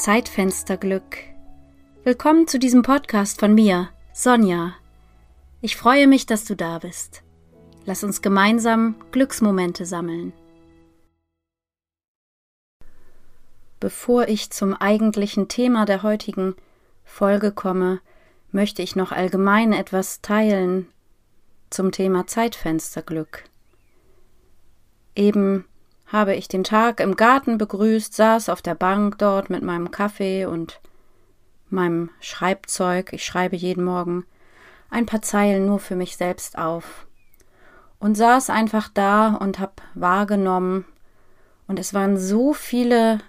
Zeitfensterglück. Willkommen zu diesem Podcast von mir, Sonja. Ich freue mich, dass du da bist. Lass uns gemeinsam Glücksmomente sammeln. Bevor ich zum eigentlichen Thema der heutigen Folge komme, möchte ich noch allgemein etwas teilen zum Thema Zeitfensterglück. Eben habe ich den Tag im Garten begrüßt, saß auf der Bank dort mit meinem Kaffee und meinem Schreibzeug. Ich schreibe jeden Morgen ein paar Zeilen nur für mich selbst auf. Und saß einfach da und hab wahrgenommen. Und es waren so viele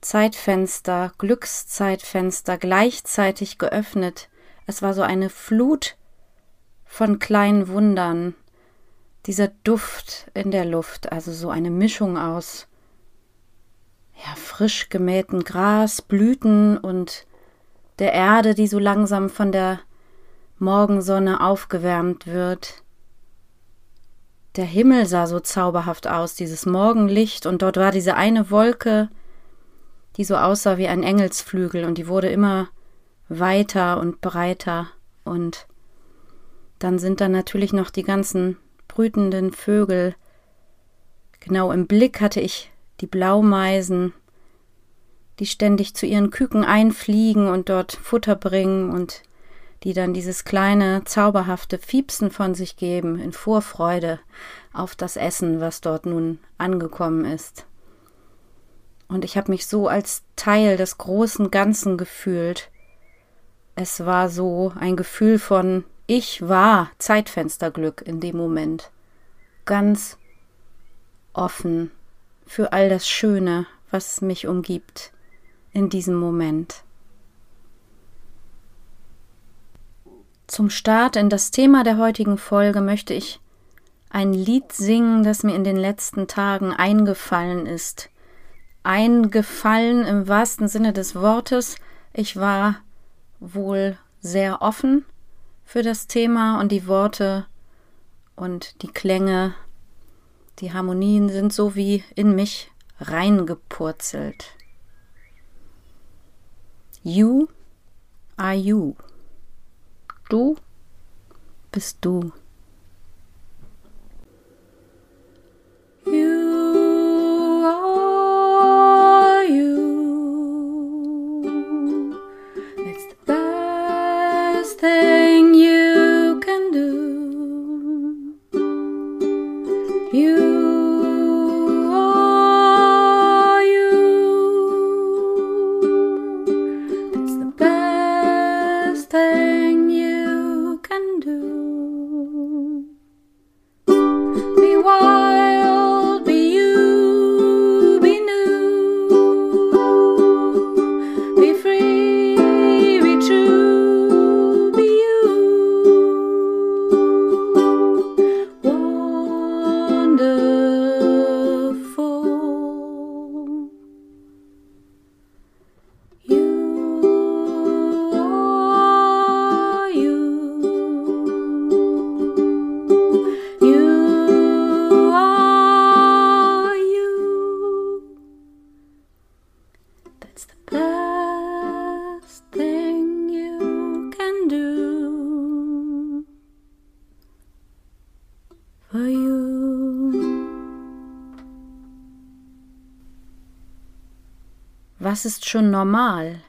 Zeitfenster, Glückszeitfenster gleichzeitig geöffnet. Es war so eine Flut von kleinen Wundern, dieser Duft in der Luft, also so eine Mischung aus ja, frisch gemähten Gras, Blüten und der Erde, die so langsam von der Morgensonne aufgewärmt wird. Der Himmel sah so zauberhaft aus, dieses Morgenlicht, und dort war diese eine Wolke, die so aussah wie ein Engelsflügel, und die wurde immer weiter und breiter, und dann sind da natürlich noch die ganzen brütenden Vögel. Genau im Blick hatte ich die Blaumeisen, die ständig zu ihren Küken einfliegen und dort Futter bringen und die dann dieses kleine, zauberhafte Fiepsen von sich geben in Vorfreude auf das Essen, was dort nun angekommen ist. Und ich habe mich so als Teil des großen Ganzen gefühlt. Es war so ein Gefühl von ich war Zeitfensterglück in dem Moment. Ganz offen für all das Schöne, was mich umgibt in diesem Moment. Zum Start in das Thema der heutigen Folge möchte ich ein Lied singen, das mir in den letzten Tagen eingefallen ist. Eingefallen im wahrsten Sinne des Wortes. Ich war wohl sehr offen für das Thema und die Worte und die Klänge, die Harmonien sind so wie in mich reingepurzelt. You are you. Du bist du. Was ist schon normal?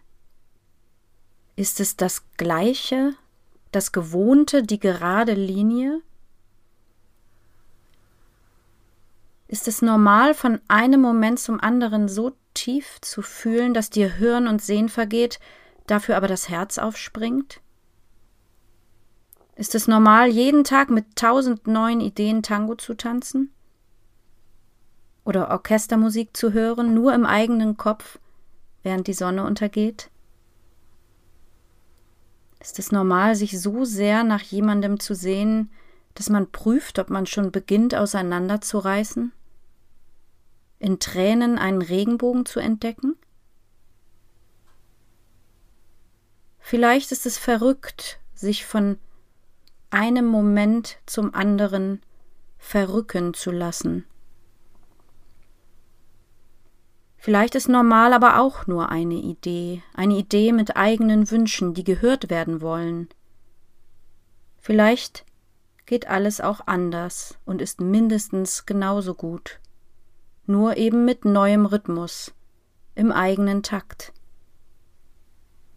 Ist es das Gleiche, das Gewohnte, die gerade Linie? Ist es normal, von einem Moment zum anderen so tief zu fühlen, dass dir Hirn und Sehen vergeht, dafür aber das Herz aufspringt? Ist es normal, jeden Tag mit tausend neuen Ideen Tango zu tanzen? Oder Orchestermusik zu hören, nur im eigenen Kopf, während die Sonne untergeht? Ist es normal, sich so sehr nach jemandem zu sehen, dass man prüft, ob man schon beginnt auseinanderzureißen? In Tränen einen Regenbogen zu entdecken? Vielleicht ist es verrückt, sich von einem Moment zum anderen verrücken zu lassen. Vielleicht ist normal aber auch nur eine Idee, eine Idee mit eigenen Wünschen, die gehört werden wollen. Vielleicht geht alles auch anders und ist mindestens genauso gut, nur eben mit neuem Rhythmus, im eigenen Takt.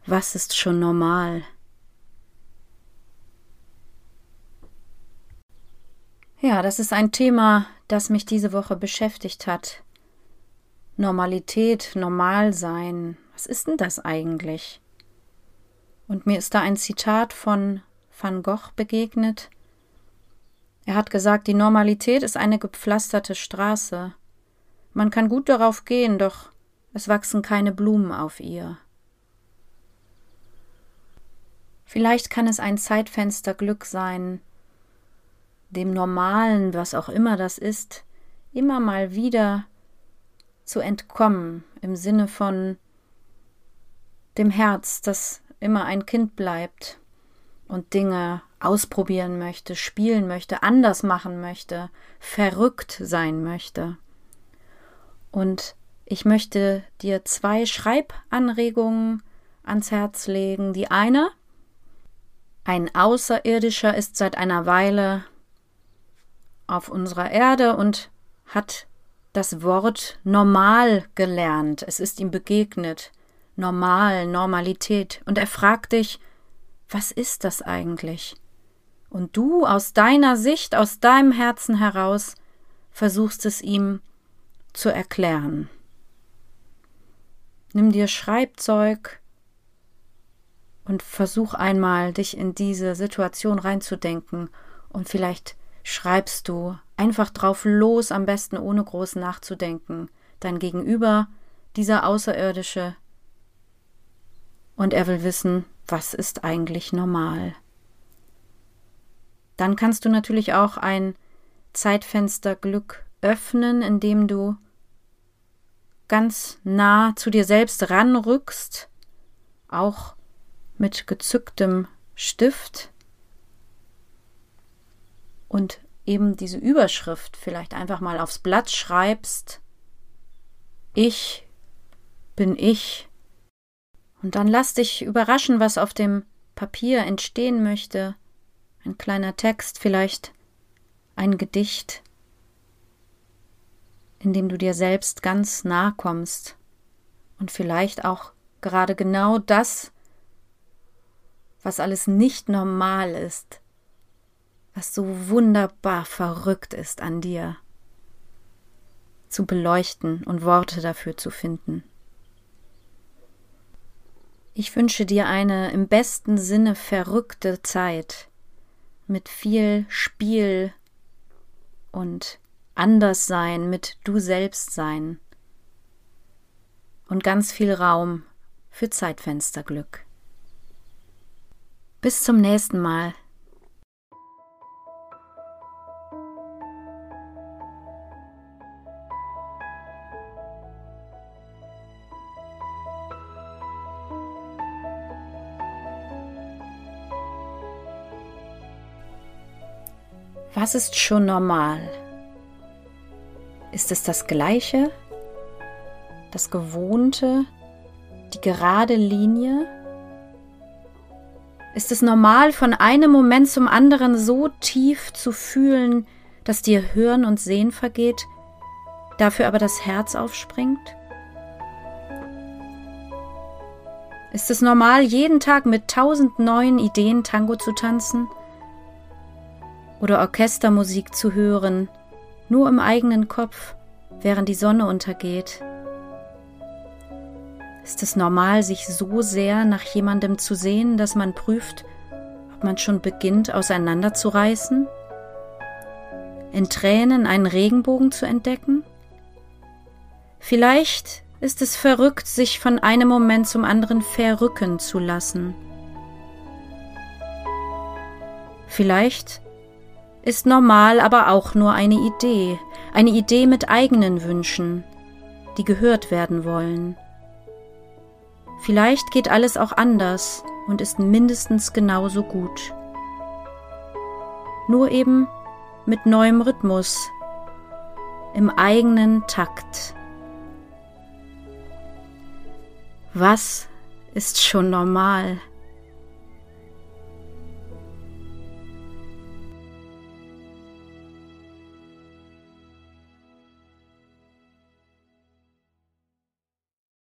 Was ist schon normal? Ja, das ist ein Thema, das mich diese Woche beschäftigt hat. Normalität, Normalsein, was ist denn das eigentlich? Und mir ist da ein Zitat von Van Gogh begegnet. Er hat gesagt, die Normalität ist eine gepflasterte Straße. Man kann gut darauf gehen, doch es wachsen keine Blumen auf ihr. Vielleicht kann es ein Zeitfenster Glück sein, dem Normalen, was auch immer das ist, immer mal wieder zu entkommen, im Sinne von dem Herz, das immer ein Kind bleibt und Dinge ausprobieren möchte, spielen möchte, anders machen möchte, verrückt sein möchte. Und ich möchte dir zwei Schreibanregungen ans Herz legen. Die eine, ein Außerirdischer ist seit einer Weile auf unserer Erde und hat das Wort normal gelernt. Es ist ihm begegnet. Normal, Normalität. Und er fragt dich, was ist das eigentlich? Und du aus deiner Sicht, aus deinem Herzen heraus, versuchst es ihm zu erklären. Nimm dir Schreibzeug und versuch einmal, dich in diese Situation reinzudenken und vielleicht schreibst du einfach drauf los, am besten ohne groß nachzudenken, dein Gegenüber, dieser Außerirdische, und er will wissen, was ist eigentlich normal. Dann kannst du natürlich auch ein Zeitfenster Glück öffnen, indem du ganz nah zu dir selbst ranrückst, auch mit gezücktem Stift. Und eben diese Überschrift vielleicht einfach mal aufs Blatt schreibst, ich bin ich. Und dann lass dich überraschen, was auf dem Papier entstehen möchte. Ein kleiner Text, vielleicht ein Gedicht, in dem du dir selbst ganz nahe kommst und vielleicht auch gerade genau das, was alles nicht normal ist, was so wunderbar verrückt ist an dir, zu beleuchten und Worte dafür zu finden. Ich wünsche dir eine im besten Sinne verrückte Zeit mit viel Spiel und Anderssein, mit du selbst sein und ganz viel Raum für Zeitfensterglück. Bis zum nächsten Mal. Was ist schon normal? Ist es das Gleiche? Das Gewohnte? Die gerade Linie? Ist es normal, von einem Moment zum anderen so tief zu fühlen, dass dir Hören und Sehen vergeht, dafür aber das Herz aufspringt? Ist es normal, jeden Tag mit tausend neuen Ideen Tango zu tanzen? Oder Orchestermusik zu hören, nur im eigenen Kopf, während die Sonne untergeht? Ist es normal, sich so sehr nach jemandem zu sehen, dass man prüft, ob man schon beginnt auseinanderzureißen? In Tränen einen Regenbogen zu entdecken? Vielleicht ist es verrückt, sich von einem Moment zum anderen verrücken zu lassen. Vielleicht ist normal aber auch nur eine Idee, eine Idee mit eigenen Wünschen, die gehört werden wollen. Vielleicht geht alles auch anders und ist mindestens genauso gut. Nur eben mit neuem Rhythmus, im eigenen Takt. Was ist schon normal?